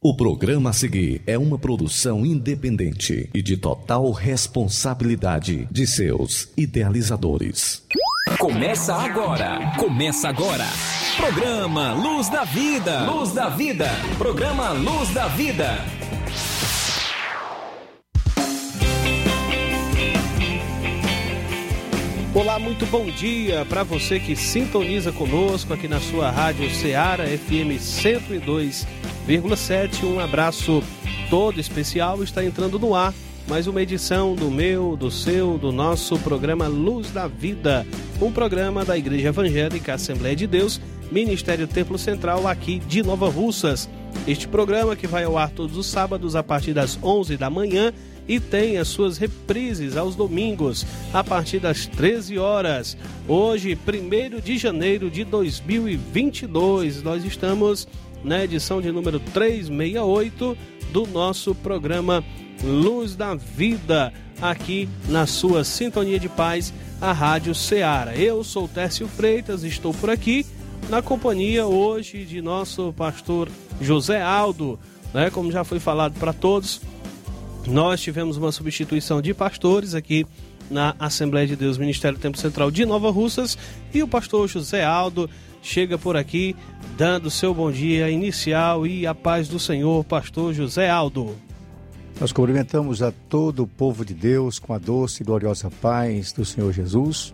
O programa a seguir é uma produção independente e de total responsabilidade de seus idealizadores. Começa agora! Começa agora! Programa Luz da Vida! Luz da Vida! Programa Luz da Vida! Olá, muito bom dia para você que sintoniza conosco aqui na sua rádio Ceará FM 102 101,7. Um abraço todo especial. Está entrando no ar mais uma edição do meu, do seu, do nosso programa Luz da Vida, um programa da Igreja Evangélica Assembleia de Deus, Ministério Templo Central aqui de Nova Russas. Este programa que vai ao ar todos os sábados a partir das 11 da manhã e tem as suas reprises aos domingos a partir das 13 horas. Hoje, 1 de janeiro de 2022, nós estamos na edição de número 368 do nosso programa Luz da Vida, aqui na sua Sintonia de Paz, a Rádio Ceará. Eu sou Tércio Freitas, estou por aqui na companhia hoje de nosso pastor José Aldo, né? Como já foi falado para todos, nós tivemos uma substituição de pastores aqui na Assembleia de Deus Ministério Tempo Central de Nova Russas e o pastor José Aldo chega por aqui dando seu bom dia inicial e a paz do Senhor, pastor José Aldo. Nós cumprimentamos a todo o povo de Deus com a doce e gloriosa paz do Senhor Jesus.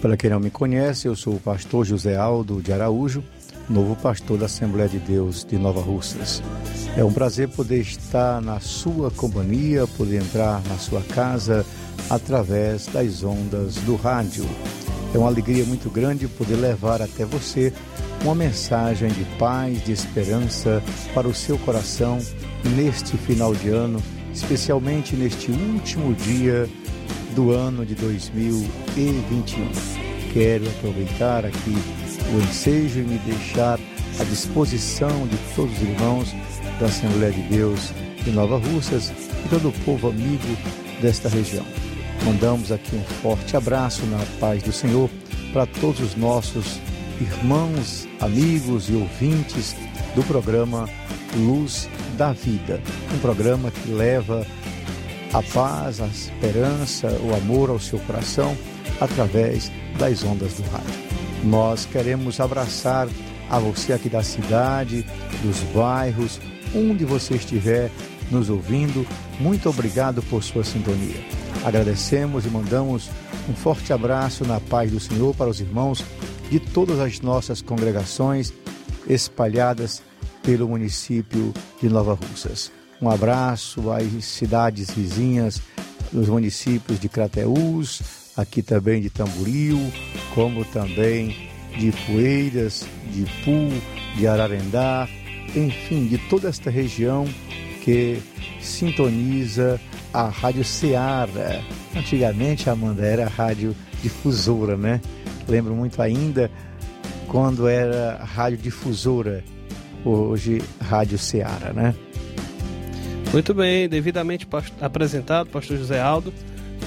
Para quem não me conhece, eu sou o pastor José Aldo de Araújo, novo pastor da Assembleia de Deus de Nova Russas. É um prazer poder estar na sua companhia, poder entrar na sua casa através das ondas do rádio. É uma alegria muito grande poder levar até você uma mensagem de paz, de esperança para o seu coração neste final de ano, especialmente neste último dia do ano de 2021. Quero aproveitar aqui o ensejo e me deixar à disposição de todos os irmãos da Assembleia de Deus de Nova Russas e todo o povo amigo desta região. Mandamos aqui um forte abraço na paz do Senhor para todos os nossos irmãos, amigos e ouvintes do programa Luz da Vida. Um programa que leva a paz, a esperança, o amor ao seu coração através das ondas do rádio. Nós queremos abraçar a você aqui da cidade, dos bairros, onde você estiver nos ouvindo. Muito obrigado por sua sintonia. Agradecemos e mandamos um forte abraço na paz do Senhor para os irmãos de todas as nossas congregações espalhadas pelo município de Nova Russas. Um abraço às cidades vizinhas, dos municípios de Crateús, aqui também de Tamboril, como também de Poeiras, de Pu, de Ararendá, enfim, de toda esta região que sintoniza a Rádio Ceará. Antigamente, Amanda, era a rádio difusora, né? Lembro muito ainda quando era rádio difusora, hoje Rádio Ceará, né? Muito bem, devidamente apresentado, pastor José Aldo.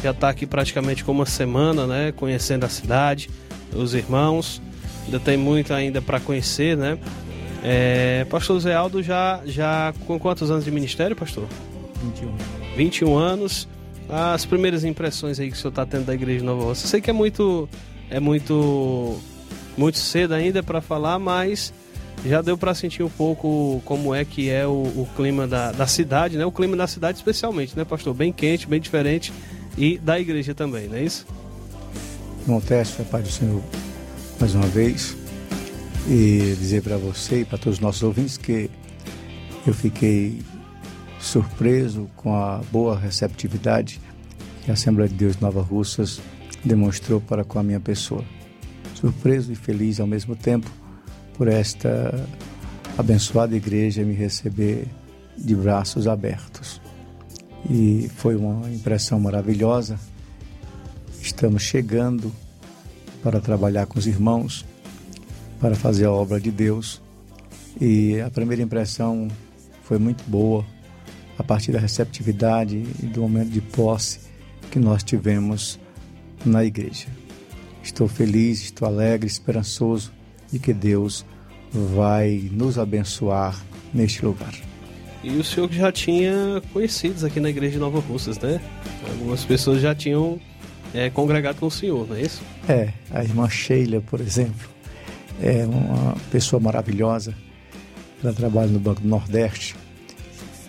Já está aqui praticamente com uma semana, né? Conhecendo a cidade, os irmãos. Ainda tem muito ainda para conhecer, né? É, pastor José Aldo já, já com quantos anos de ministério, pastor? 21. 21 anos. As primeiras impressões aí que o senhor está tendo da Igreja Nova Roça. Sei que é muito, é muito, muito cedo ainda para falar, mas já deu para sentir um pouco como é que é o, o, clima da, da cidade, né? O clima da cidade especialmente, né, pastor? Bem quente, bem diferente e da igreja também, não é isso? Bom, Teste, Pai do Senhor, mais uma vez, e dizer para você e para todos os nossos ouvintes que eu fiquei surpreso com a boa receptividade que a Assembleia de Deus Nova Russas demonstrou para com a minha pessoa. Surpreso e feliz ao mesmo tempo por esta abençoada igreja me receber de braços abertos. E foi uma impressão maravilhosa. Estamos chegando para trabalhar com os irmãos, para fazer a obra de Deus. E a primeira impressão foi muito boa, a partir da receptividade e do momento de posse que nós tivemos na igreja. Estou feliz, estou alegre, esperançoso de que Deus vai nos abençoar neste lugar. E o senhor já tinha conhecidos aqui na igreja de Nova Russas, né? Algumas pessoas já tinham é, congregado com o senhor, não é isso? É, a irmã Sheila, por exemplo, é uma pessoa maravilhosa. Ela trabalha no Banco do Nordeste.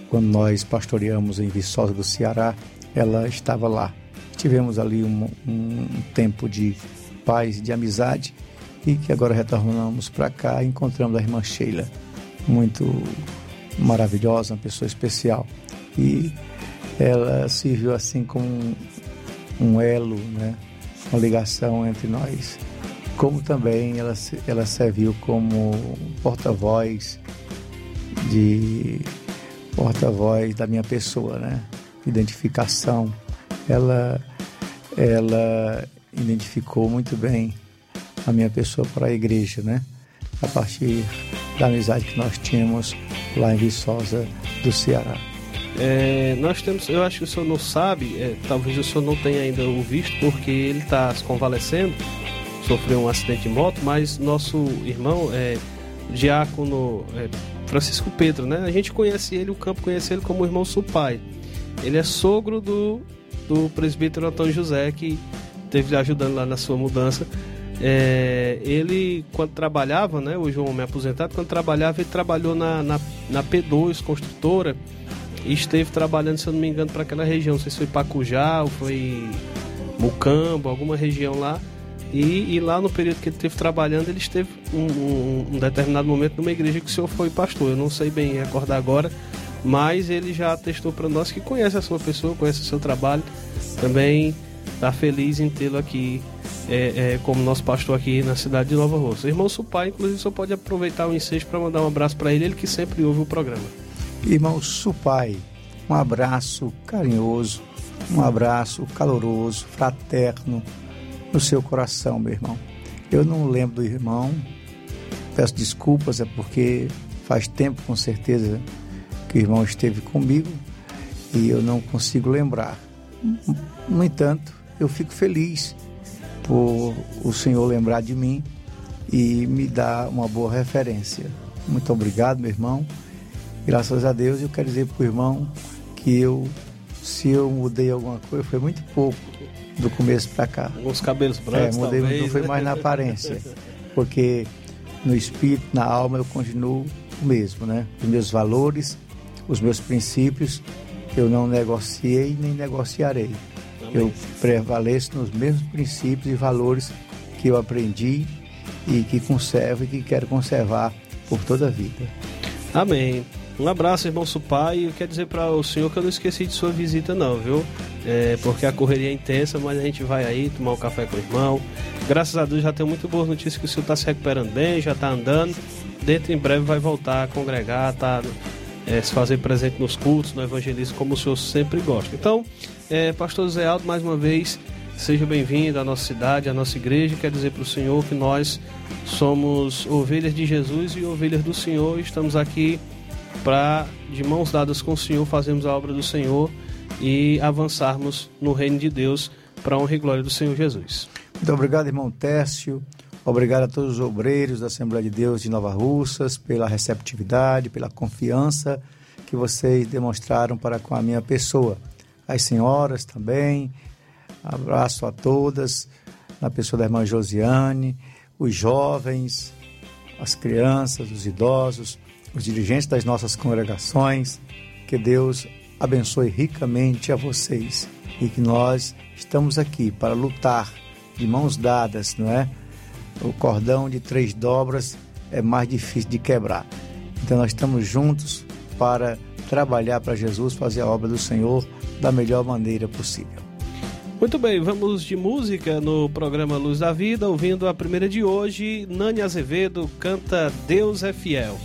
Quando nós pastoreamos em Viçosa do Ceará, ela estava lá. Tivemos ali um, um tempo de paz, de amizade e que agora retornamos para cá e encontramos a irmã Sheila, muito maravilhosa, uma pessoa especial. E ela serviu assim como um, elo, né? uma ligação entre nós. Como também ela, ela serviu como porta-voz de porta-voz da minha pessoa, né? Identificação. Ela, ela identificou muito bem a minha pessoa para a igreja, né? A partir da amizade que nós tínhamos lá em Viçosa do Ceará. É, nós temos, eu acho que o senhor não sabe, é, talvez o senhor não tenha ainda o visto, porque ele está se convalescendo, sofreu um acidente de moto, mas nosso irmão é diácono é, Francisco Pedro, né? A gente conhece ele, o campo conhece ele como irmão Supai. Ele é sogro do, do presbítero Antônio José, que teve ajudando lá na sua mudança. É, ele, quando trabalhava, né, hoje é um homem aposentado, quando trabalhava, ele trabalhou na, na, na P2 Construtora e esteve trabalhando, se eu não me engano, para aquela região. Não sei se foi Pacujá ou foi Mucambo, alguma região lá. E, e, lá no período que ele esteve trabalhando, ele esteve um, um, um, determinado momento numa igreja que o senhor foi pastor. Eu não sei bem recordar agora, mas ele já atestou para nós que conhece a sua pessoa, conhece o seu trabalho. Também está feliz em tê-lo aqui é, é, como nosso pastor aqui na cidade de Nova Rosa. Irmão Supai, inclusive, só pode aproveitar o ensejo para mandar um abraço para ele, ele que sempre ouve o programa. Irmão Supai, um abraço carinhoso, um abraço caloroso, fraterno no seu coração, meu irmão. Eu não lembro do irmão, peço desculpas, é porque faz tempo com certeza que o irmão esteve comigo e eu não consigo lembrar. No entanto, eu fico feliz por o Senhor lembrar de mim e me dar uma boa referência. Muito obrigado, meu irmão. Graças a Deus, eu quero dizer para o irmão que eu, se eu mudei alguma coisa, foi muito pouco do começo para cá. Os cabelos brancos, é, mudei, talvez, não foi mais na aparência, porque no espírito, na alma, eu continuo o mesmo, né? Os meus valores, os meus princípios, eu não negociei nem negociarei. Eu prevaleço nos mesmos princípios e valores que eu aprendi e que conservo e que quero conservar por toda a vida. Amém. Um abraço, irmão Supai. Eu quero dizer para o senhor que eu não esqueci de sua visita, não, viu? É, porque a correria é intensa, mas a gente vai aí tomar um café com o irmão. Graças a Deus já tenho muito boas notícias que o senhor está se recuperando bem, já está andando. Dentro em breve vai voltar a congregar, tá? É, se fazer presente nos cultos, no evangelismo, como o senhor sempre gosta. Então, é, Pastor Zé Aldo, mais uma vez, seja bem-vindo à nossa cidade, à nossa igreja. Quero dizer para o senhor que nós somos ovelhas de Jesus e ovelhas do Senhor. Estamos aqui para, de mãos dadas com o Senhor, fazermos a obra do Senhor e avançarmos no reino de Deus para a honra e glória do Senhor Jesus. Muito obrigado, irmão Técio. Obrigado a todos os obreiros da Assembleia de Deus de Nova Russas pela receptividade, pela confiança que vocês demonstraram para com a minha pessoa. As senhoras também, abraço a todas, na pessoa da irmã Josiane, os jovens, as crianças, os idosos, os dirigentes das nossas congregações. Que Deus abençoe ricamente a vocês e que nós estamos aqui para lutar de mãos dadas, não é? O cordão de três dobras é mais difícil de quebrar. Então nós estamos juntos para trabalhar para Jesus, fazer a obra do Senhor da melhor maneira possível. Muito bem, vamos de música no programa Luz da Vida, ouvindo a primeira de hoje, Nani Azevedo canta Deus é Fiel.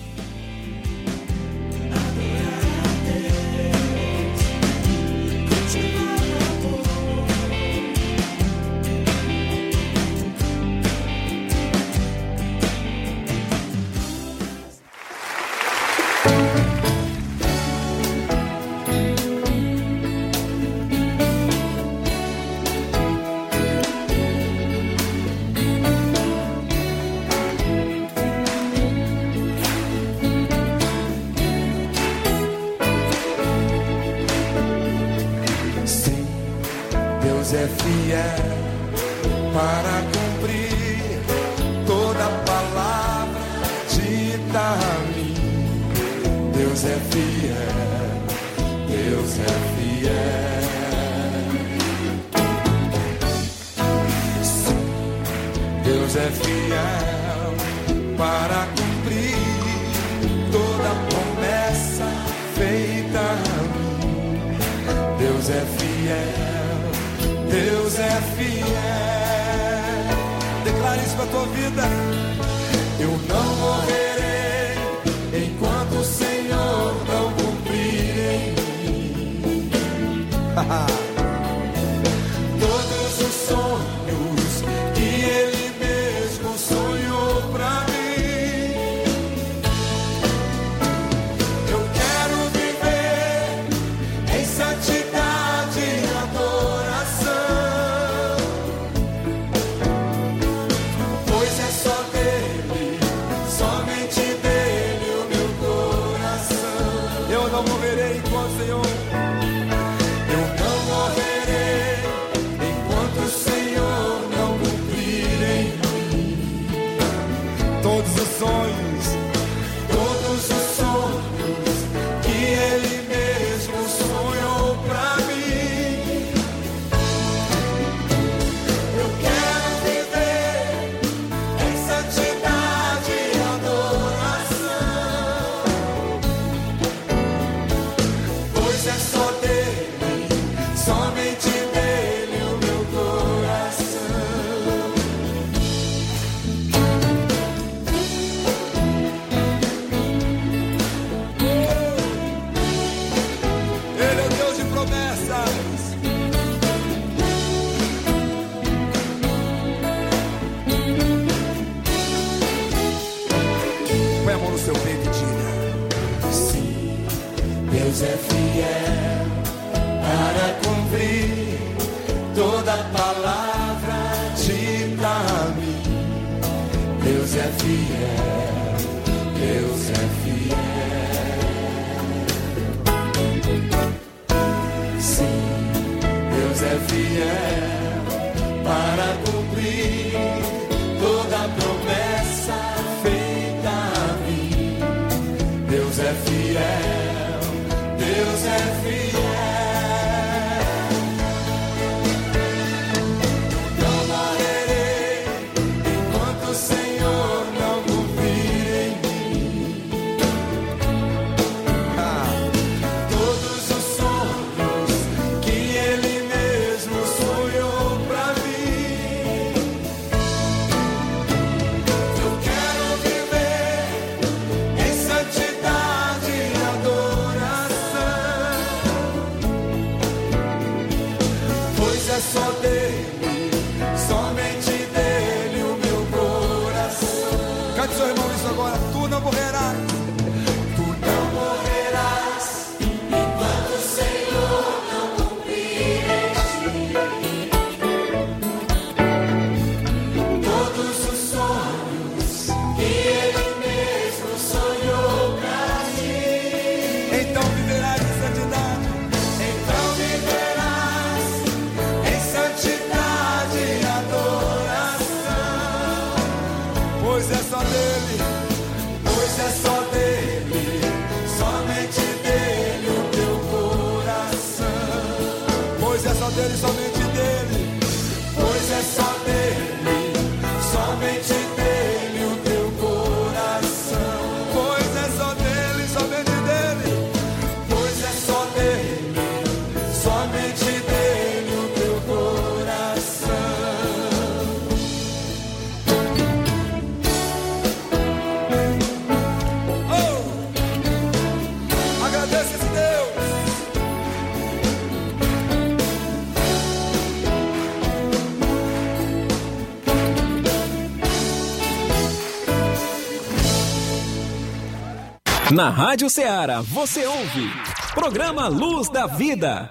Na Rádio Ceará você ouve Programa Luz da Vida.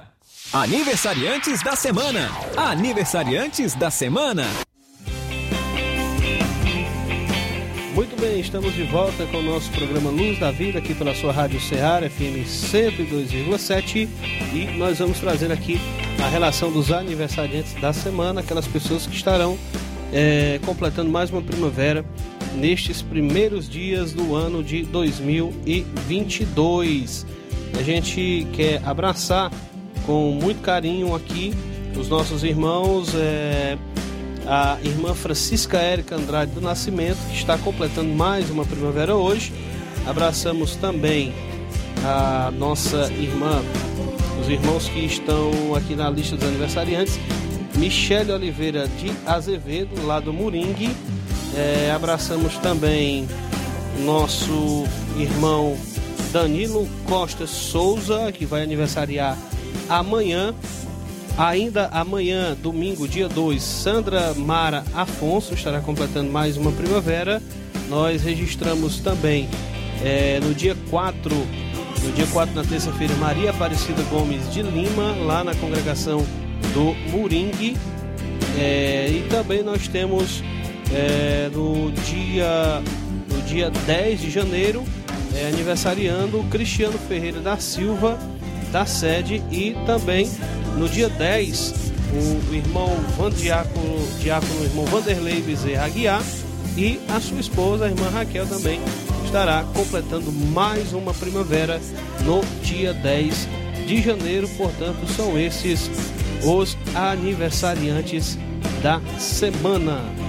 Aniversariantes da semana. Aniversariantes da semana. Muito bem, estamos de volta com o nosso programa Luz da Vida aqui pela sua Rádio Ceará FM 102,7 e nós vamos trazer aqui a relação dos aniversariantes da semana, aquelas pessoas que estarão é, completando mais uma primavera nestes primeiros dias do ano de 2022. A gente quer abraçar com muito carinho aqui os nossos irmãos. É, a irmã Francisca Érica Andrade do Nascimento, que está completando mais uma primavera hoje. Abraçamos também a nossa irmã, os irmãos que estão aqui na lista dos aniversariantes, Michele Oliveira de Azevedo, lá do Moringue. É, abraçamos também nosso irmão Danilo Costa Souza, que vai aniversariar amanhã. Ainda amanhã, domingo, dia 2, Sandra Mara Afonso estará completando mais uma primavera. Nós registramos também é, no dia 4, no dia 4, na terça-feira, Maria Aparecida Gomes de Lima, lá na congregação do Muringue. É, e também nós temos é, no, dia, no dia 10 de janeiro, é, aniversariando Cristiano Ferreira da Silva, da sede, e também no dia 10, o irmão Van Diácono, Diácono, irmão Vanderlei Bezerra Aguiar e a sua esposa, a irmã Raquel, também estará completando mais uma primavera no dia 10 de janeiro. Portanto, são esses os aniversariantes da semana.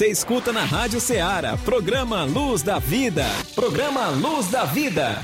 Você escuta na Rádio Ceará, programa Luz da Vida. Programa Luz da Vida.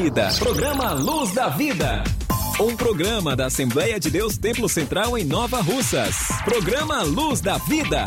Vida. Programa Luz da Vida. Um programa da Assembleia de Deus Templo Central em Nova Russas. Programa Luz da Vida.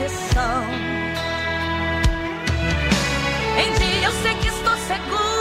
correção. Em dia eu sei que estou seguro.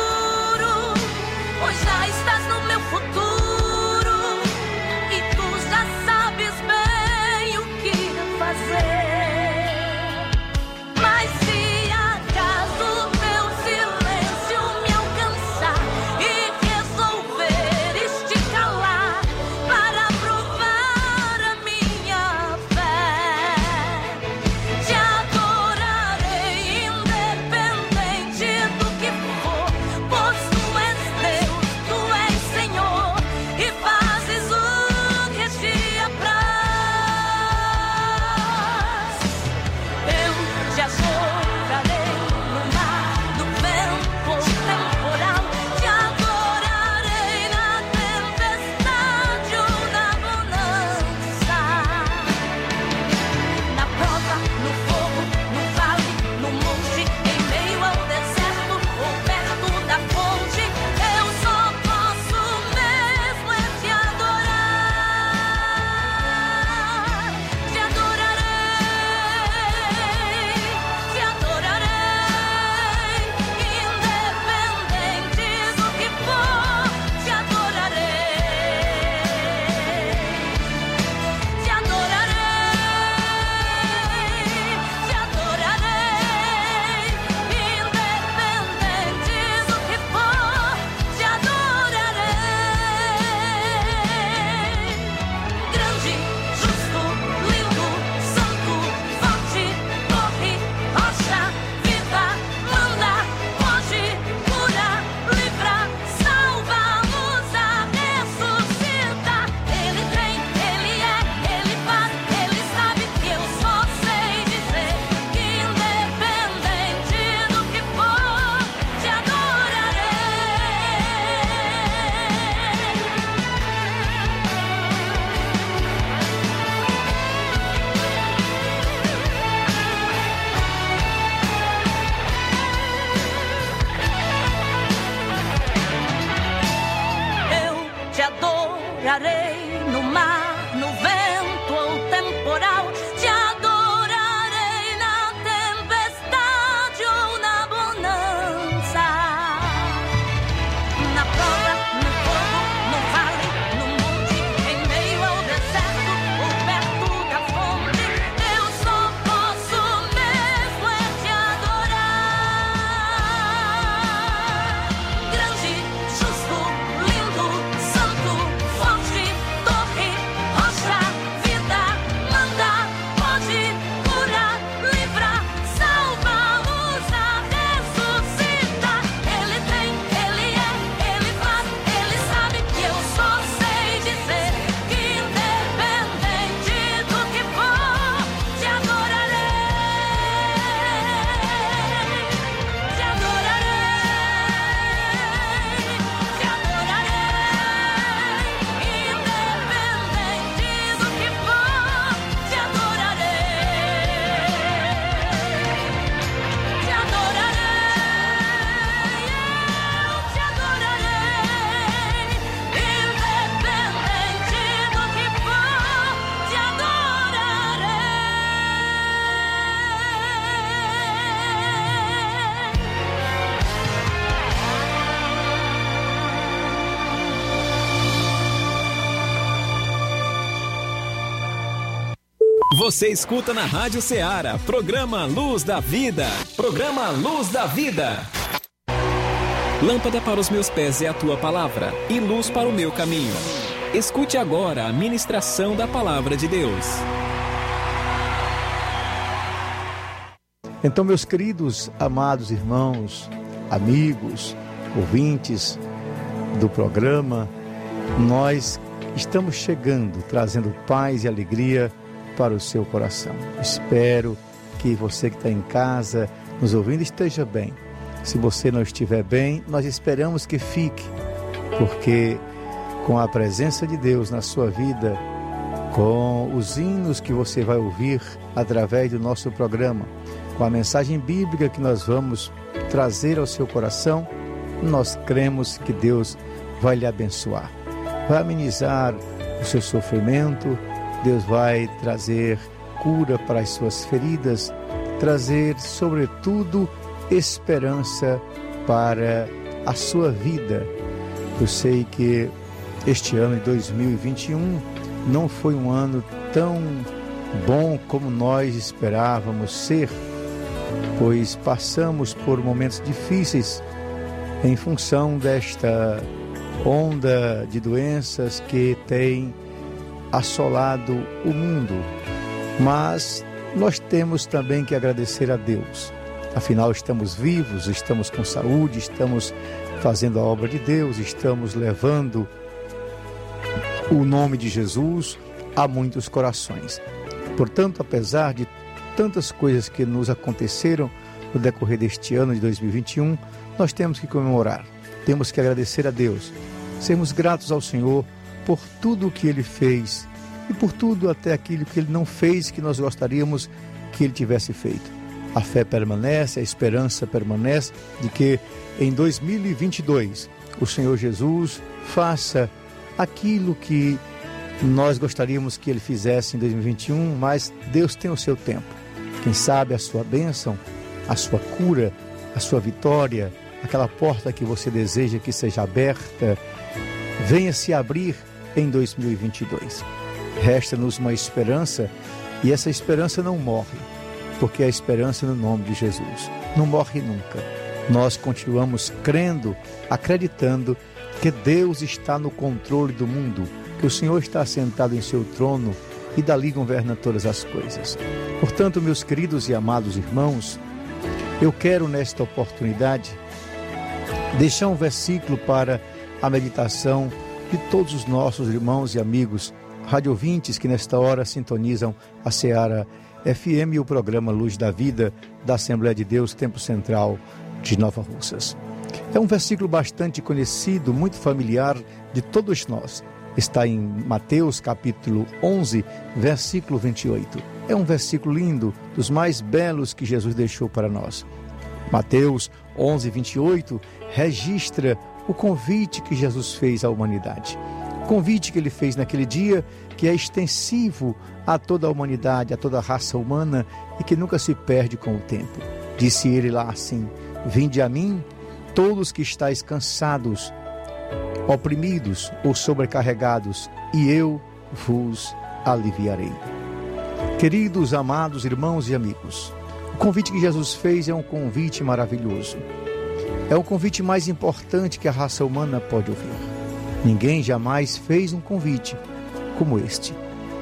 Você escuta na Rádio Ceará, programa Luz da Vida. Programa Luz da Vida. Lâmpada para os meus pés é a tua palavra e luz para o meu caminho. Escute agora a ministração da palavra de Deus. Então, meus queridos, amados irmãos, amigos, ouvintes do programa, nós estamos chegando, trazendo paz e alegria para o seu coração. Espero que você que está em casa nos ouvindo esteja bem. Se você não estiver bem, nós esperamos que fique, porque com a presença de Deus na sua vida, com os hinos que você vai ouvir através do nosso programa, com a mensagem bíblica que nós vamos trazer ao seu coração, nós cremos que Deus vai lhe abençoar, vai amenizar o seu sofrimento, Deus vai trazer cura para as suas feridas, trazer, sobretudo, esperança para a sua vida. Eu sei que este ano de 2021 não foi um ano tão bom como nós esperávamos ser, pois passamos por momentos difíceis em função desta onda de doenças que tem assolado o mundo, mas nós temos também que agradecer a Deus. Afinal, estamos vivos, estamos com saúde, estamos fazendo a obra de Deus, estamos levando o nome de Jesus a muitos corações. Portanto, apesar de tantas coisas que nos aconteceram no decorrer deste ano de 2021, nós temos que comemorar, temos que agradecer a Deus, sermos gratos ao Senhor por tudo o que ele fez e por tudo até aquilo que ele não fez que nós gostaríamos que ele tivesse feito. A fé permanece, a esperança permanece de que em 2022 o Senhor Jesus faça aquilo que nós gostaríamos que ele fizesse em 2021, mas Deus tem o seu tempo. Quem sabe a sua bênção, a sua cura, a sua vitória, aquela porta que você deseja que seja aberta, venha se abrir em 2022. Resta-nos uma esperança e essa esperança não morre, porque a esperança no nome de Jesus não morre nunca. Nós continuamos crendo, acreditando que Deus está no controle do mundo, que o Senhor está sentado em seu trono e dali governa todas as coisas. Portanto, meus queridos e amados irmãos, eu quero nesta oportunidade deixar um versículo para a meditação de todos os nossos irmãos e amigos radiovintes que nesta hora sintonizam a Seara FM e o programa Luz da Vida da Assembleia de Deus Tempo Central de Nova Russas. É um versículo bastante conhecido, muito familiar de todos nós. Está em Mateus capítulo 11, versículo 28. É um versículo lindo, dos mais belos que Jesus deixou para nós. Mateus 11, 28 registra o convite que Jesus fez à humanidade. O convite que ele fez naquele dia, que é extensivo a toda a humanidade, a toda a raça humana e que nunca se perde com o tempo. Disse ele lá assim: Vinde a mim, todos que estáis cansados, oprimidos ou sobrecarregados, e eu vos aliviarei. Queridos, amados irmãos e amigos, o convite que Jesus fez é um convite maravilhoso. É o convite mais importante que a raça humana pode ouvir. Ninguém jamais fez um convite como este.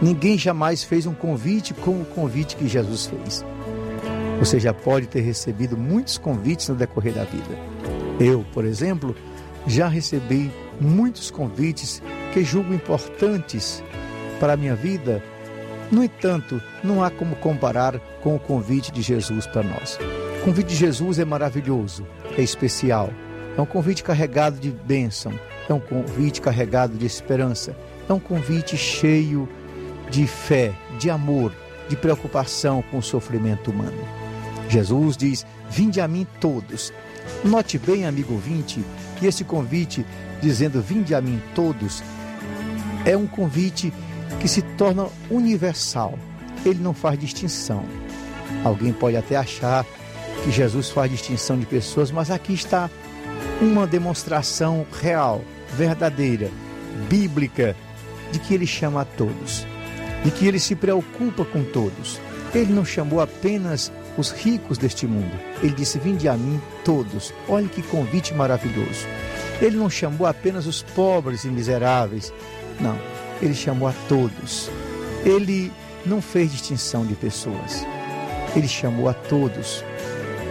Ninguém jamais fez um convite como o convite que Jesus fez. Você já pode ter recebido muitos convites no decorrer da vida. Eu, por exemplo, já recebi muitos convites que julgo importantes para a minha vida. No entanto, não há como comparar com o convite de Jesus para nós. O convite de Jesus é maravilhoso, é especial. É um convite carregado de bênção, é um convite carregado de esperança, é um convite cheio de fé, de amor, de preocupação com o sofrimento humano. Jesus diz: Vinde a mim todos. Note bem, amigo ouvinte, que esse convite, dizendo Vinde a mim todos, é um convite que se torna universal. Ele não faz distinção. Alguém pode até achar que Jesus faz distinção de pessoas, mas aqui está uma demonstração real, verdadeira, bíblica, de que ele chama a todos. e que ele se preocupa com todos. Ele não chamou apenas os ricos deste mundo. Ele disse: Vinde a mim todos. Olhe que convite maravilhoso. Ele não chamou apenas os pobres e miseráveis. Não, ele chamou a todos. Ele não fez distinção de pessoas. Ele chamou a todos,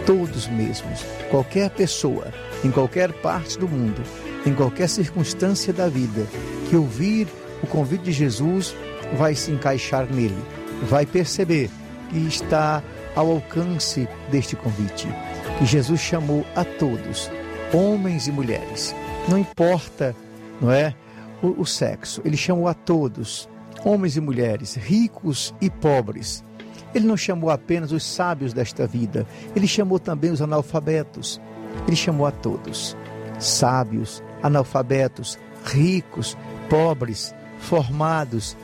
todos mesmos. Qualquer pessoa, em qualquer parte do mundo, em qualquer circunstância da vida, que ouvir o convite de Jesus vai se encaixar nele, vai perceber que está ao alcance deste convite, que Jesus chamou a todos, homens e mulheres. Não importa, não é, o, o sexo, ele chamou a todos, homens e mulheres, ricos e pobres. Ele não chamou apenas os sábios desta vida, ele chamou também os analfabetos. Ele chamou a todos, sábios, analfabetos, ricos, pobres, formados,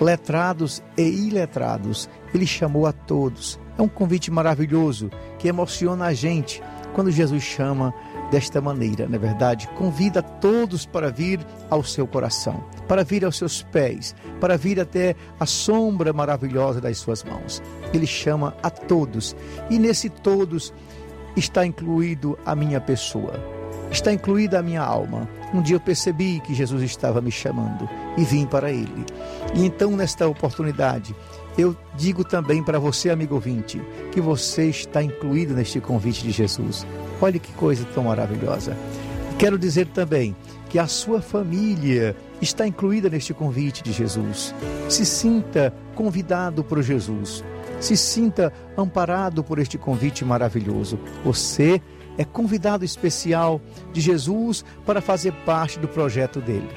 letrados e iletrados. Ele chamou a todos. É um convite maravilhoso que emociona a gente quando Jesus chama desta maneira, na é verdade, convida todos para vir ao seu coração, para vir aos seus pés, para vir até a sombra maravilhosa das suas mãos. Ele chama a todos, e nesse todos está incluído a minha pessoa, está incluída a minha alma. Um dia eu percebi que Jesus estava me chamando e vim para ele. E então, nesta oportunidade, eu digo também para você, amigo ouvinte, que você está incluído neste convite de Jesus. Olha que coisa tão maravilhosa. Quero dizer também que a sua família está incluída neste convite de Jesus. Se sinta convidado por Jesus. Se sinta amparado por este convite maravilhoso. Você é convidado especial de Jesus para fazer parte do projeto dele.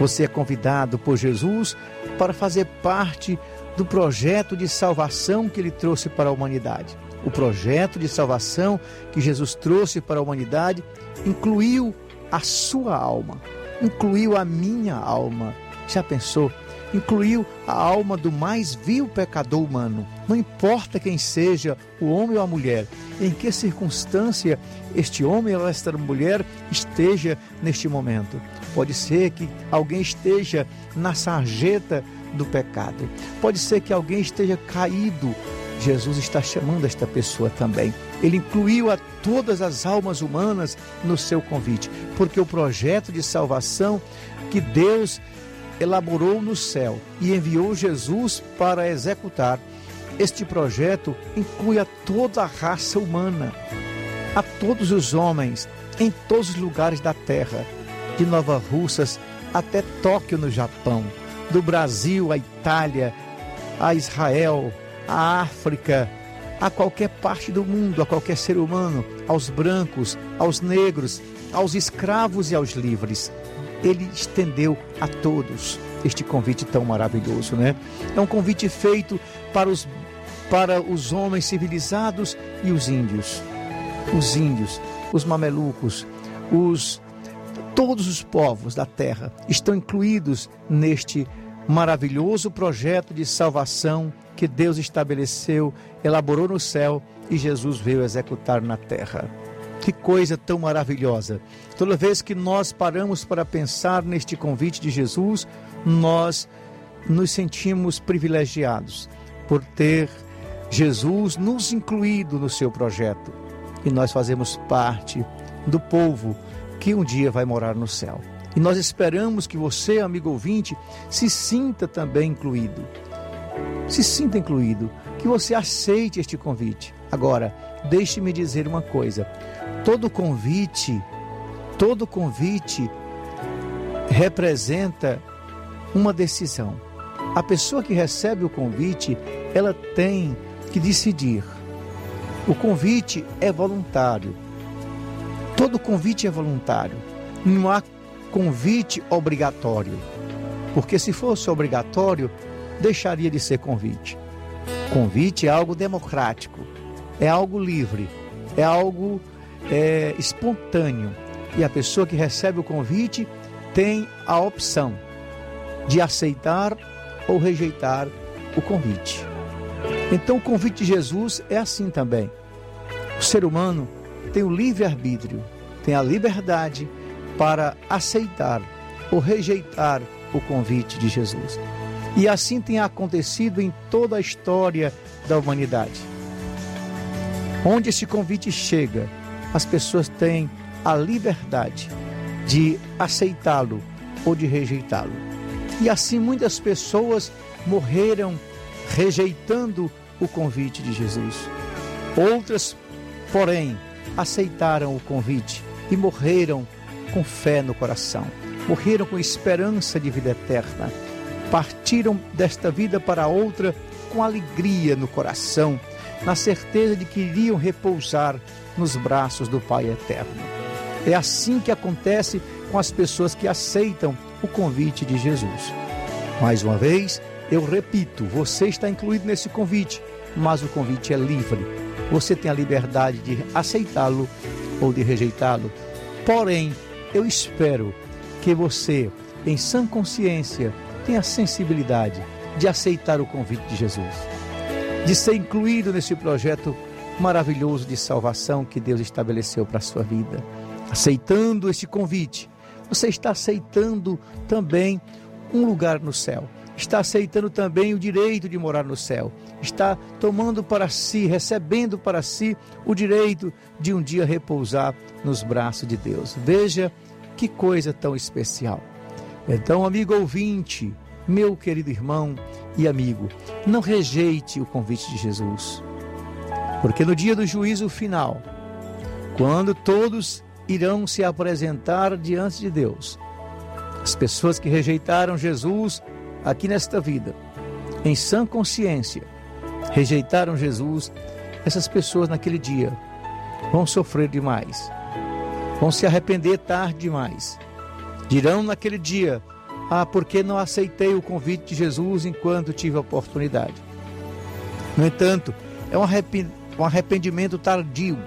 Você é convidado por Jesus para fazer parte do projeto de salvação que ele trouxe para a humanidade. O projeto de salvação que Jesus trouxe para a humanidade incluiu a sua alma, incluiu a minha alma. Já pensou? Incluiu a alma do mais vil pecador humano. Não importa quem seja, o homem ou a mulher, em que circunstância este homem ou esta mulher esteja neste momento. Pode ser que alguém esteja na sarjeta do pecado. Pode ser que alguém esteja caído. Jesus está chamando esta pessoa também. Ele incluiu a todas as almas humanas no seu convite, porque o projeto de salvação que Deus elaborou no céu e enviou Jesus para executar, este projeto inclui a toda a raça humana, a todos os homens, em todos os lugares da terra, de Nova Russas até Tóquio, no Japão do Brasil à Itália, a Israel, a África, a qualquer parte do mundo, a qualquer ser humano, aos brancos, aos negros, aos escravos e aos livres. Ele estendeu a todos este convite tão maravilhoso, né? É um convite feito para os para os homens civilizados e os índios. Os índios, os mamelucos, os todos os povos da terra estão incluídos neste maravilhoso projeto de salvação que Deus estabeleceu, elaborou no céu e Jesus veio executar na terra. Que coisa tão maravilhosa! Toda vez que nós paramos para pensar neste convite de Jesus, nós nos sentimos privilegiados por ter Jesus nos incluído no seu projeto e nós fazemos parte do povo que um dia vai morar no céu. E nós esperamos que você, amigo ouvinte, se sinta também incluído. Se sinta incluído, que você aceite este convite. Agora, deixe-me dizer uma coisa: todo convite, todo convite representa uma decisão. A pessoa que recebe o convite, ela tem que decidir. O convite é voluntário. Todo convite é voluntário. Não há convite obrigatório. Porque se fosse obrigatório, deixaria de ser convite. Convite é algo democrático, é algo livre, é algo é, espontâneo. E a pessoa que recebe o convite tem a opção de aceitar ou rejeitar o convite. Então, o convite de Jesus é assim também. O ser humano tem o livre-arbítrio, tem a liberdade para aceitar ou rejeitar o convite de Jesus. E assim tem acontecido em toda a história da humanidade. Onde esse convite chega, as pessoas têm a liberdade de aceitá-lo ou de rejeitá-lo. E assim muitas pessoas morreram rejeitando o convite de Jesus. Outras, porém, aceitaram o convite e morreram com fé no coração, morreram com esperança de vida eterna, partiram desta vida para outra com alegria no coração, na certeza de que iriam repousar nos braços do Pai eterno. É assim que acontece com as pessoas que aceitam o convite de Jesus. Mais uma vez, eu repito, você está incluído nesse convite, mas o convite é livre. Você tem a liberdade de aceitá-lo ou de rejeitá-lo. Porém, eu espero que você, em sã consciência, tenha a sensibilidade de aceitar o convite de Jesus, de ser incluído nesse projeto maravilhoso de salvação que Deus estabeleceu para a sua vida. Aceitando esse convite, você está aceitando também um lugar no céu está aceitando também o direito de morar no céu, está tomando para si, recebendo para si o direito de um dia repousar nos braços de Deus. Veja que coisa tão especial. Então, amigo ouvinte, meu querido irmão e amigo, não rejeite o convite de Jesus, porque no dia do juízo final, quando todos irão se apresentar diante de Deus, as pessoas que rejeitaram Jesus aqui nesta vida, em sã consciência, rejeitaram Jesus, essas pessoas naquele dia vão sofrer demais, vão se arrepender tarde demais. Dirão naquele dia: Ah, porque não aceitei o convite de Jesus enquanto tive a oportunidade. No entanto, é um arrependimento tardio,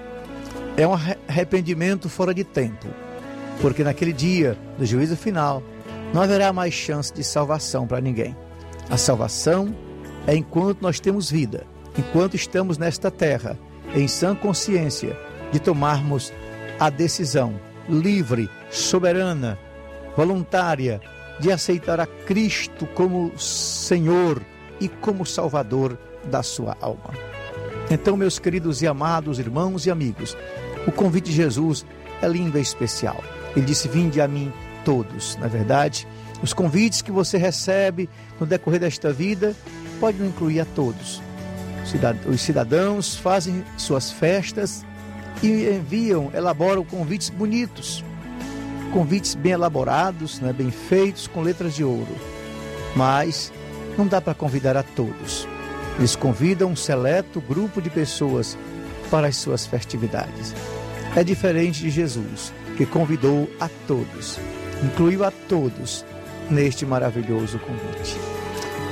é um arrependimento fora de tempo, porque naquele dia do juízo final, não haverá mais chance de salvação para ninguém. A salvação é enquanto nós temos vida, enquanto estamos nesta terra, em sã consciência de tomarmos a decisão livre, soberana, voluntária de aceitar a Cristo como Senhor e como Salvador da sua alma. Então, meus queridos e amados irmãos e amigos, o convite de Jesus é lindo e especial. Ele disse: Vinde a mim todos. Na verdade, os convites que você recebe no decorrer desta vida podem incluir a todos. Os cidadãos fazem suas festas e enviam, elaboram convites bonitos, convites bem elaborados, né, bem feitos, com letras de ouro. Mas não dá para convidar a todos. Eles convidam um seleto grupo de pessoas para as suas festividades. É diferente de Jesus, que convidou a todos incluiu a todos neste maravilhoso convite.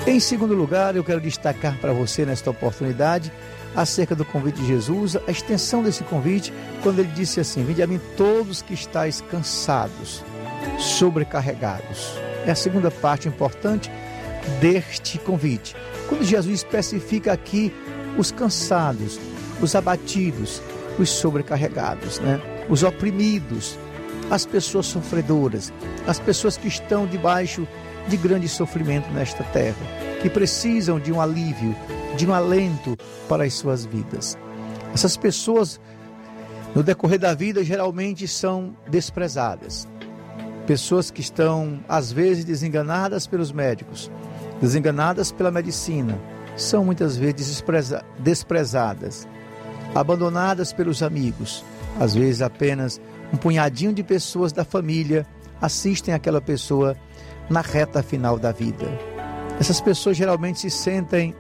Em segundo lugar, eu quero destacar para você nesta oportunidade acerca do convite de Jesus, a extensão desse convite, quando ele disse assim: Vinde a mim todos que estáis cansados, sobrecarregados. É a segunda parte importante deste convite. Quando Jesus especifica aqui os cansados, os abatidos, os sobrecarregados, né? os oprimidos, as pessoas sofredoras, as pessoas que estão debaixo de grande sofrimento nesta terra, que precisam de um alívio, de um alento para as suas vidas. Essas pessoas, no decorrer da vida, geralmente são desprezadas. Pessoas que estão, às vezes, desenganadas pelos médicos, desenganadas pela medicina, são muitas vezes desprezadas, abandonadas pelos amigos, às vezes apenas um punhadinho de pessoas da família assistem aquela pessoa na reta final da vida. Essas pessoas geralmente se sentem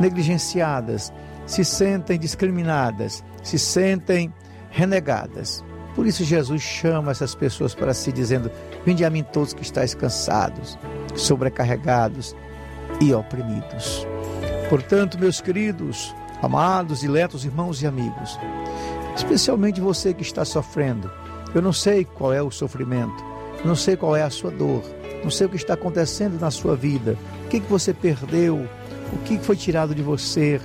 negligenciadas, se sentem discriminadas, se sentem renegadas. Por isso Jesus chama essas pessoas para si dizendo: Vinde a mim todos que estáis cansados, sobrecarregados e oprimidos. Portanto, meus queridos, amados, diletos irmãos e amigos, especialmente você que está sofrendo. Eu não sei qual é o sofrimento, não sei qual é a sua dor, não sei o que está acontecendo na sua vida, o que, que você perdeu, o que foi tirado de você,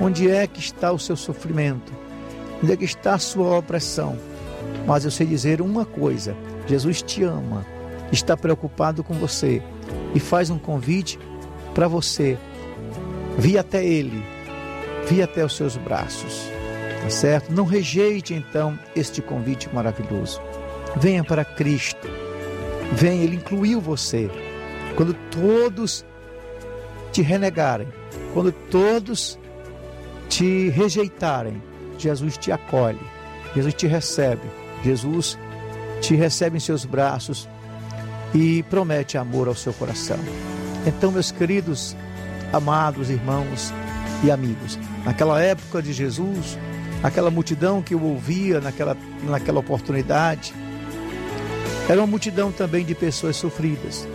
onde é que está o seu sofrimento, onde é que está a sua opressão. Mas eu sei dizer uma coisa: Jesus te ama, está preocupado com você e faz um convite para você. Vir até Ele, vir até os seus braços, tá certo? Não rejeite então este convite maravilhoso. Venha para Cristo, venha, Ele incluiu você. Quando todos te renegarem, quando todos te rejeitarem, Jesus te acolhe, Jesus te recebe, Jesus te recebe em seus braços e promete amor ao seu coração. Então, meus queridos, amados irmãos e amigos, naquela época de Jesus, aquela multidão que o ouvia naquela, naquela oportunidade, era uma multidão também de pessoas sofridas.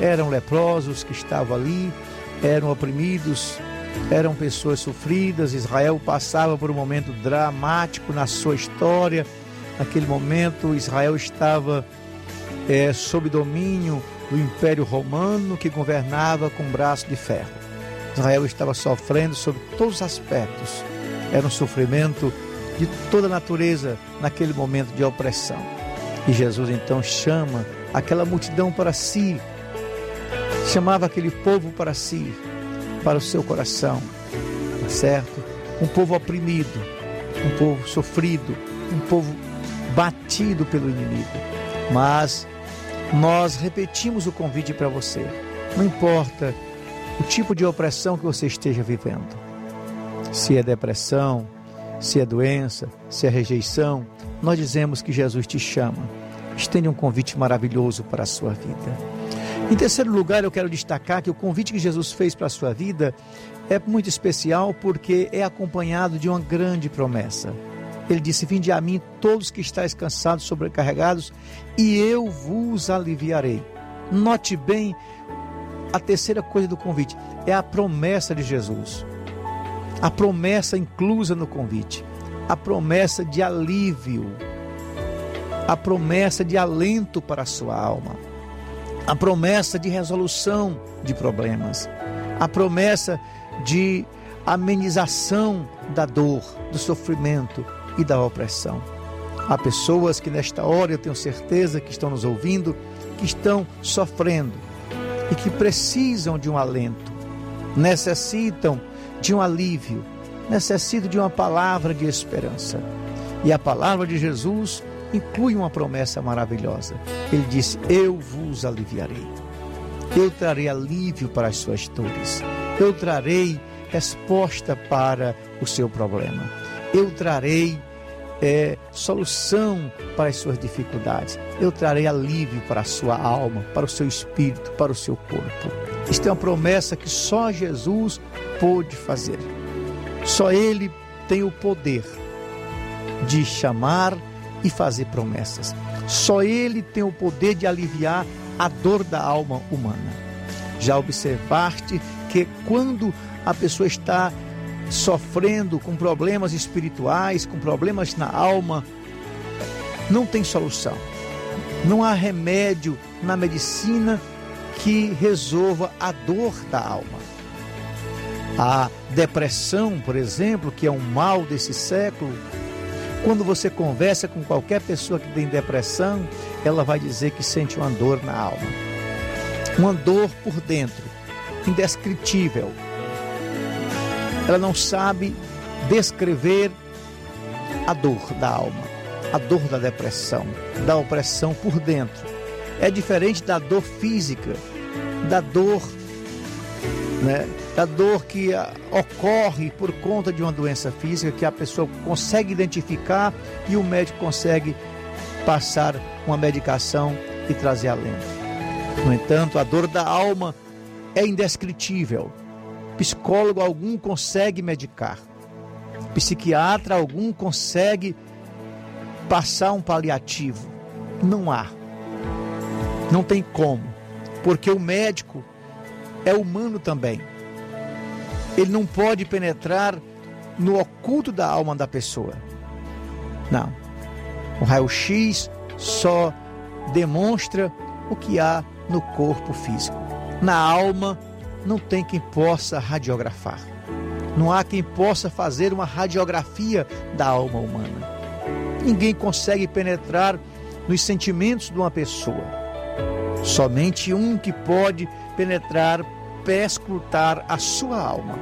Eram leprosos que estavam ali, eram oprimidos, eram pessoas sofridas. Israel passava por um momento dramático na sua história. Naquele momento, Israel estava é, sob domínio do Império Romano que governava com braço de ferro. Israel estava sofrendo sob todos os aspectos. Era um sofrimento de toda natureza naquele momento de opressão. E Jesus então chama aquela multidão para si, chamava aquele povo para si, para o seu coração, tá certo? Um povo oprimido, um povo sofrido, um povo batido pelo inimigo. Mas nós repetimos o convite para você. Não importa o tipo de opressão que você esteja vivendo. Se é depressão, se é doença, se é rejeição, nós dizemos que Jesus te chama. Estende um convite maravilhoso para a sua vida. Em terceiro lugar, eu quero destacar que o convite que Jesus fez para a sua vida é muito especial porque é acompanhado de uma grande promessa. Ele disse: Vinde a mim todos que estáis cansados, sobrecarregados, e eu vos aliviarei. Note bem a terceira coisa do convite: é a promessa de Jesus. A promessa inclusa no convite. A promessa de alívio. A promessa de alento para a sua alma. A promessa de resolução de problemas. A promessa de amenização da dor, do sofrimento, e da opressão. Há pessoas que nesta hora eu tenho certeza que estão nos ouvindo, que estão sofrendo e que precisam de um alento, necessitam de um alívio, necessitam de uma palavra de esperança. E a palavra de Jesus inclui uma promessa maravilhosa. Ele disse: Eu vos aliviarei. Eu trarei alívio para as suas dores. Eu trarei resposta para o seu problema eu trarei é, solução para as suas dificuldades. Eu trarei alívio para a sua alma, para o seu espírito, para o seu corpo. Isto é uma promessa que só Jesus pôde fazer. Só Ele tem o poder de chamar e fazer promessas. Só Ele tem o poder de aliviar a dor da alma humana. Já observaste que quando a pessoa está sofrendo com problemas espirituais, com problemas na alma, não tem solução. Não há remédio na medicina que resolva a dor da alma. A depressão, por exemplo, que é um mal desse século, quando você conversa com qualquer pessoa que tem depressão, ela vai dizer que sente uma dor na alma. Uma dor por dentro, indescritível, ela não sabe descrever a dor da alma, a dor da depressão, da opressão por dentro. É diferente da dor física, da dor, né, da dor que ah, ocorre por conta de uma doença física que a pessoa consegue identificar e o médico consegue passar uma medicação e trazer alento. No entanto, a dor da alma é indescritível Psicólogo algum consegue medicar. Psiquiatra algum consegue passar um paliativo. Não há. Não tem como. Porque o médico é humano também. Ele não pode penetrar no oculto da alma da pessoa. Não. O raio-x só demonstra o que há no corpo físico. Na alma, não tem quem possa radiografar. Não há quem possa fazer uma radiografia da alma humana. Ninguém consegue penetrar nos sentimentos de uma pessoa. Somente um que pode penetrar perscrutar a sua alma,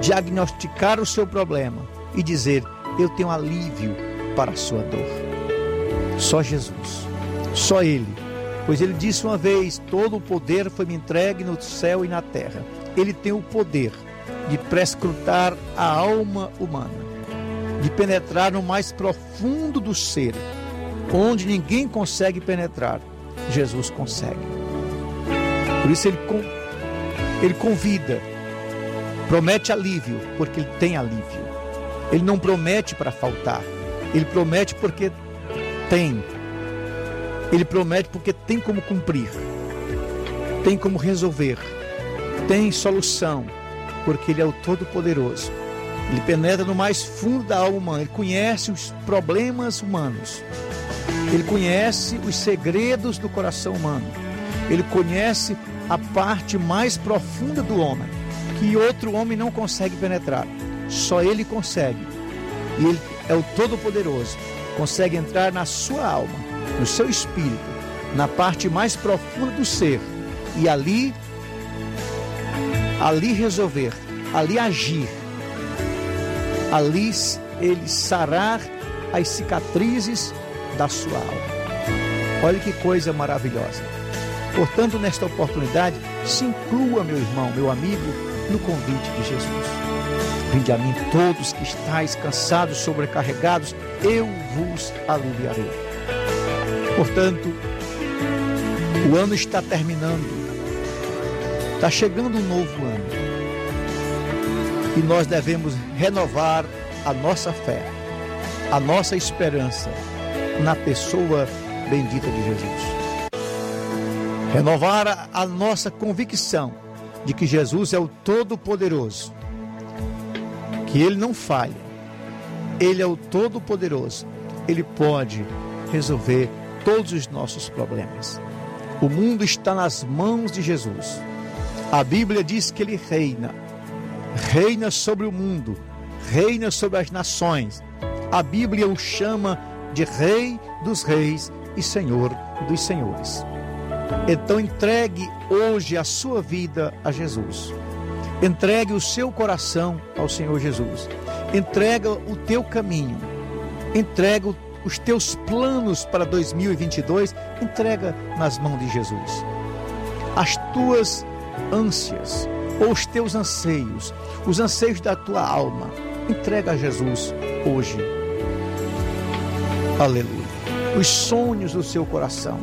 diagnosticar o seu problema e dizer: Eu tenho alívio para a sua dor. Só Jesus, só Ele. Pois ele disse uma vez: Todo o poder foi me entregue no céu e na terra. Ele tem o poder de prescrutar a alma humana, de penetrar no mais profundo do ser, onde ninguém consegue penetrar. Jesus consegue. Por isso ele, ele convida, promete alívio, porque ele tem alívio. Ele não promete para faltar, ele promete porque tem. Ele promete porque tem como cumprir, tem como resolver, tem solução, porque Ele é o Todo-Poderoso. Ele penetra no mais fundo da alma humana, ele conhece os problemas humanos, ele conhece os segredos do coração humano, ele conhece a parte mais profunda do homem, que outro homem não consegue penetrar, só ele consegue. E ele é o Todo-Poderoso, consegue entrar na sua alma, no seu espírito, na parte mais profunda do ser e ali ali resolver, ali agir, ali ele sarar as cicatrizes da sua alma. Olha que coisa maravilhosa. Portanto, nesta oportunidade, se inclua, meu irmão, meu amigo, no convite de Jesus. Vinde a mim todos que estáis cansados, sobrecarregados, eu vos aliviarei. Portanto, o ano está terminando Está chegando um novo ano e nós devemos renovar a nossa fé, a nossa esperança na pessoa bendita de Jesus. Renovar a, nossa convicção de que Jesus é o Todo-Poderoso, que Ele não falha, Ele é o Todo-Poderoso, Ele pode resolver todos os nossos problemas. O mundo está nas mãos de Jesus. A Bíblia diz que ele reina, reina sobre o mundo, reina sobre as nações. A Bíblia o chama de Rei dos Reis e Senhor dos Senhores. Então entregue hoje a sua vida a Jesus. Entregue o seu coração ao Senhor Jesus. Entrega o teu caminho. Entrega os teus planos para 2022. Entrega nas mãos de Jesus. As tuas ânsias ou os teus anseios, os anseios da tua alma, entrega a Jesus hoje. Aleluia. Os sonhos do seu coração,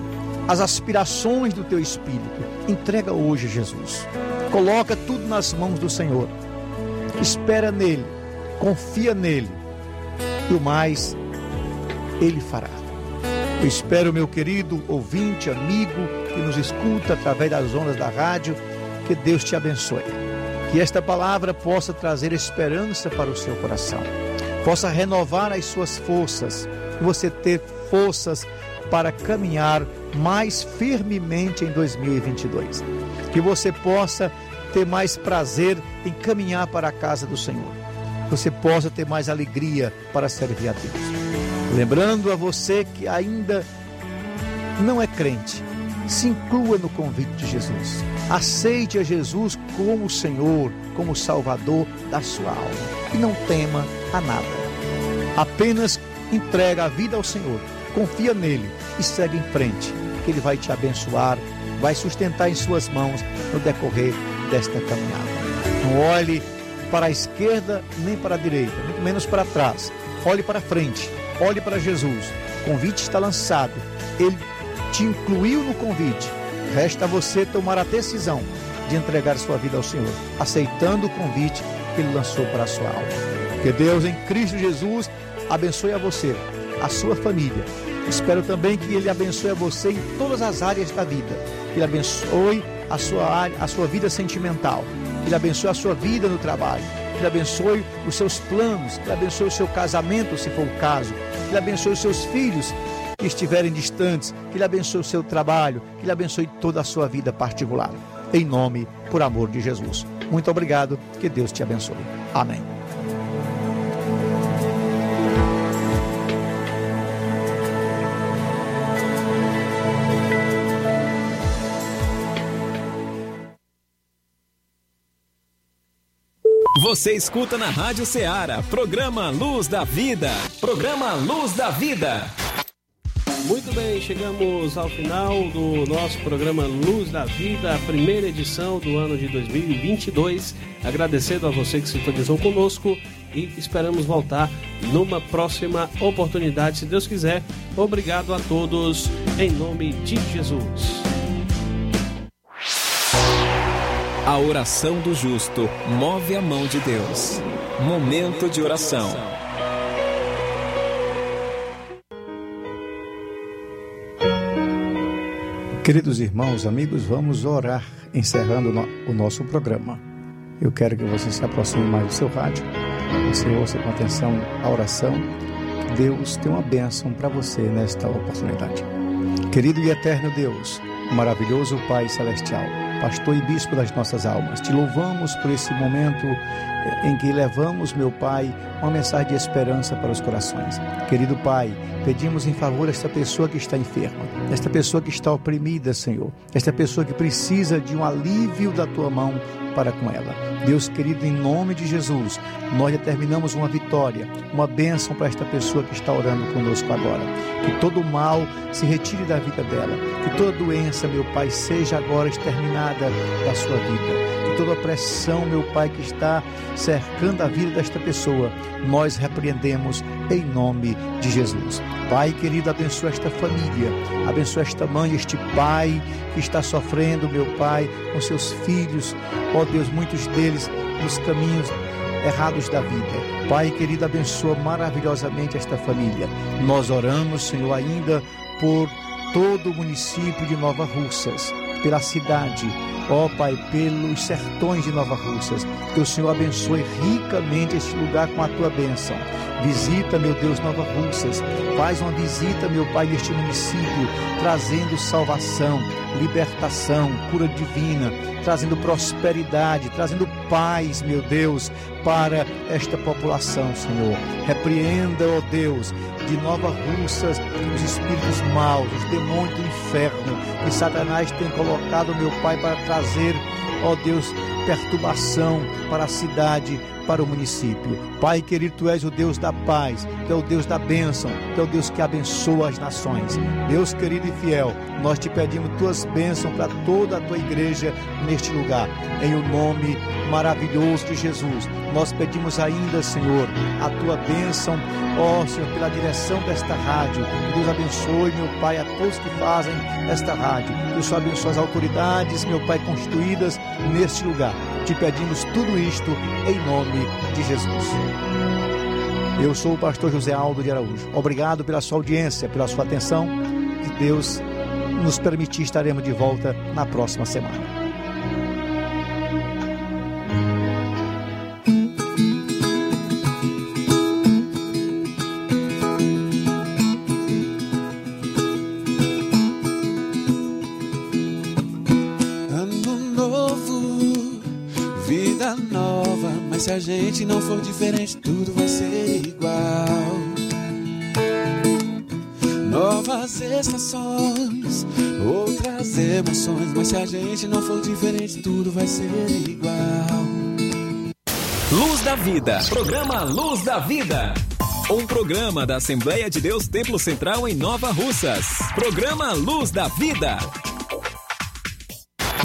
as aspirações do teu espírito, entrega hoje Jesus. Coloca tudo nas mãos do Senhor. Espera nele, confia nele. E o mais ele fará. Eu espero, meu querido ouvinte, amigo que nos escuta através das ondas da rádio, que Deus te abençoe. Que esta palavra possa trazer esperança para o seu coração, possa renovar as suas forças, você ter forças para caminhar mais firmemente em 2022. Que você possa ter mais prazer em caminhar para a casa do Senhor. Você possa ter mais alegria para servir a Deus. Lembrando a você que ainda não é crente, se inclua no convite de Jesus. Aceite a Jesus como Senhor, como Salvador da sua alma. E não tema a nada. Apenas entrega a vida ao Senhor, confia nele e segue em frente, que ele vai te abençoar, vai sustentar em suas mãos no decorrer desta caminhada. Não olhe para a esquerda nem para a direita, muito menos para trás. Olhe para frente, olhe para Jesus. O convite está lançado. Ele te incluiu no convite. Resta a você tomar a decisão de entregar sua vida ao Senhor, aceitando o convite que Ele lançou para a sua alma. Que Deus em Cristo Jesus abençoe a você, a sua família. Espero também que Ele abençoe a você em todas as áreas da vida. Que Ele abençoe a sua, área, a sua vida sentimental. Que Ele abençoe a sua vida no trabalho. Que Ele abençoe os seus planos. Que Ele abençoe o seu casamento, se for o caso. Que Ele abençoe os seus filhos que estiverem distantes, que Ele abençoe o seu trabalho, que Ele abençoe toda a sua vida particular. Em nome, por amor de Jesus. Muito obrigado, que Deus te abençoe. Amém. Você escuta na Rádio Ceará, programa Luz da Vida. Programa Luz da Vida. Muito bem, chegamos ao final do nosso programa Luz da Vida, a primeira edição do ano de 2022. Agradecendo a você que sintonizou conosco e esperamos voltar numa próxima oportunidade, se Deus quiser. Obrigado a todos, em nome de Jesus. A oração do justo move a mão de Deus. Momento de oração. Queridos irmãos, amigos, vamos orar encerrando o nosso programa. Eu quero que você se aproxime mais do seu rádio, você ouça com atenção a oração. Deus tem uma bênção para você nesta oportunidade. Querido e eterno Deus, maravilhoso Pai Celestial, pastor e bispo das nossas almas. Te louvamos por esse momento eh, em que levamos, meu Pai, uma mensagem de esperança para os corações. Querido Pai, pedimos em favor desta pessoa que está enferma, desta pessoa que está oprimida, Senhor, esta pessoa que precisa de um alívio da tua mão para com ela. Deus querido, em nome de Jesus, nós determinamos uma vitória, uma bênção para esta pessoa que está orando conosco agora. Que todo mal se retire da vida dela, que toda doença, meu Pai, seja agora exterminada da sua vida. Toda opressão, meu Pai, que está cercando a vida desta pessoa, nós repreendemos em nome de Jesus. Pai querido, abençoa esta família, abençoa esta mãe, este pai que está sofrendo, meu Pai, com seus filhos, ó Deus, muitos deles nos caminhos errados da vida. Pai querido, abençoa maravilhosamente esta família. Nós oramos, Senhor, ainda por todo o município de Nova Russas, pela cidade, ó Pai, pelos sertões de Nova Russas. Que o Senhor abençoe ricamente este lugar com a tua bênção. Visita, meu Deus, Nova Russas. Faz uma visita, meu Pai, neste município, trazendo salvação, libertação, cura divina, trazendo prosperidade, trazendo paz, meu Deus, para esta população, Senhor. Repreenda, ó Deus, de Nova Russas os espíritos maus, os demônios do inferno que Satanás tem colocado, meu Pai, para trazer, ó Deus, perturbação para a cidade, para o município. Pai querido, tu és o Deus da paz, tu é o Deus da bênção, tu é o Deus que abençoa as nações. Deus querido e fiel, nós te pedimos tuas bênçãos para toda a tua igreja neste lugar, em o nome maravilhoso de Jesus. Nós pedimos ainda, Senhor, a tua bênção, ó Senhor, pela direção desta rádio. Que Deus abençoe, meu Pai, a todos que fazem esta rádio. Deus abençoe as autoridades, meu Pai, constituídas neste lugar. Te pedimos tudo isto em nome de Jesus. Eu sou o pastor José Aldo de Araújo. Obrigado pela sua audiência, pela sua atenção. Que Deus nos permitir estaremos de volta na próxima semana. Se não for diferente, tudo vai ser igual. Novas estações, outras emoções, mas se a gente não for diferente, tudo vai ser igual. Luz da Vida, programa Luz da Vida. Um programa da Assembleia de Deus Templo Central em Nova Russas. Programa Luz da Vida.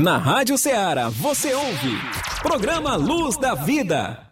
Na Rádio Ceará, você ouve Programa Luz da Vida.